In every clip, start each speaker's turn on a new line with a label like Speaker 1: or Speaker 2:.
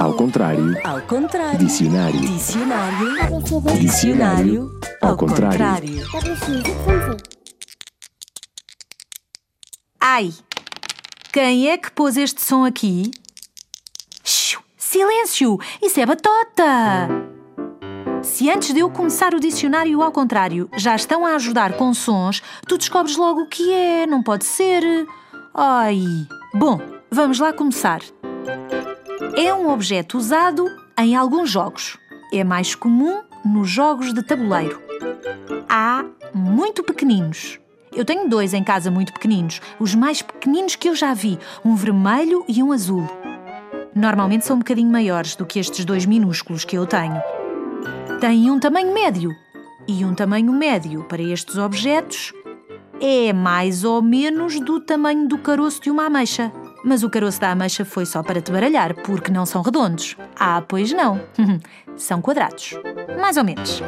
Speaker 1: Ao contrário.
Speaker 2: Ao contrário.
Speaker 1: Dicionário.
Speaker 2: Dicionário.
Speaker 1: Dicionário. Ao contrário.
Speaker 3: Ai! Quem é que pôs este som aqui? Xiu, silêncio! Isso é batota! Se antes de eu começar o dicionário ao contrário já estão a ajudar com sons, tu descobres logo o que é, não pode ser. Ai! Bom, vamos lá começar. É um objeto usado em alguns jogos. É mais comum nos jogos de tabuleiro. Há muito pequeninos. Eu tenho dois em casa muito pequeninos, os mais pequeninos que eu já vi, um vermelho e um azul. Normalmente são um bocadinho maiores do que estes dois minúsculos que eu tenho. Tem um tamanho médio. E um tamanho médio para estes objetos é mais ou menos do tamanho do caroço de uma ameixa. Mas o caroço da ameixa foi só para te baralhar, porque não são redondos. Ah, pois não. são quadrados. Mais ou menos.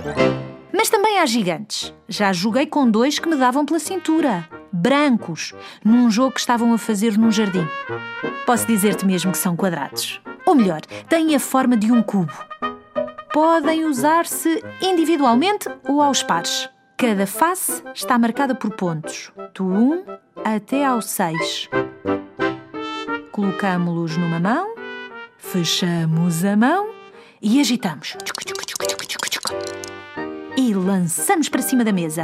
Speaker 3: Mas também há gigantes. Já joguei com dois que me davam pela cintura. Brancos, num jogo que estavam a fazer num jardim. Posso dizer-te mesmo que são quadrados. Ou melhor, têm a forma de um cubo. Podem usar-se individualmente ou aos pares. Cada face está marcada por pontos, do 1 até ao 6. Colocamos-los numa mão, fechamos a mão e agitamos. E lançamos para cima da mesa.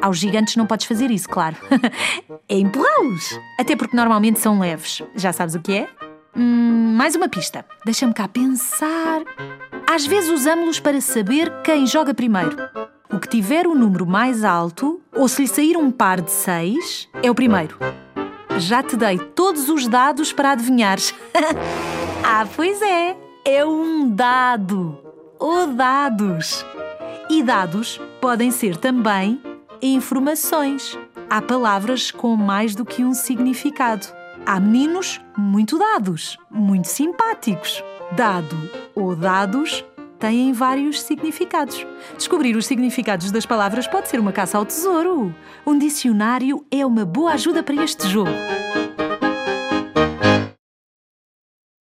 Speaker 3: Aos gigantes não podes fazer isso, claro. é empurrá-los. Até porque normalmente são leves. Já sabes o que é? Hum, mais uma pista. Deixa-me cá pensar. Às vezes usamos-los para saber quem joga primeiro. O que tiver o número mais alto, ou se lhe sair um par de seis, é o primeiro. Já te dei todos os dados para adivinhares. ah, pois é. É um dado. Ou dados. E dados podem ser também informações. Há palavras com mais do que um significado. Há meninos muito dados, muito simpáticos. Dado ou dados têm vários significados. Descobrir os significados das palavras pode ser uma caça ao tesouro. Um dicionário é uma boa ajuda para este jogo.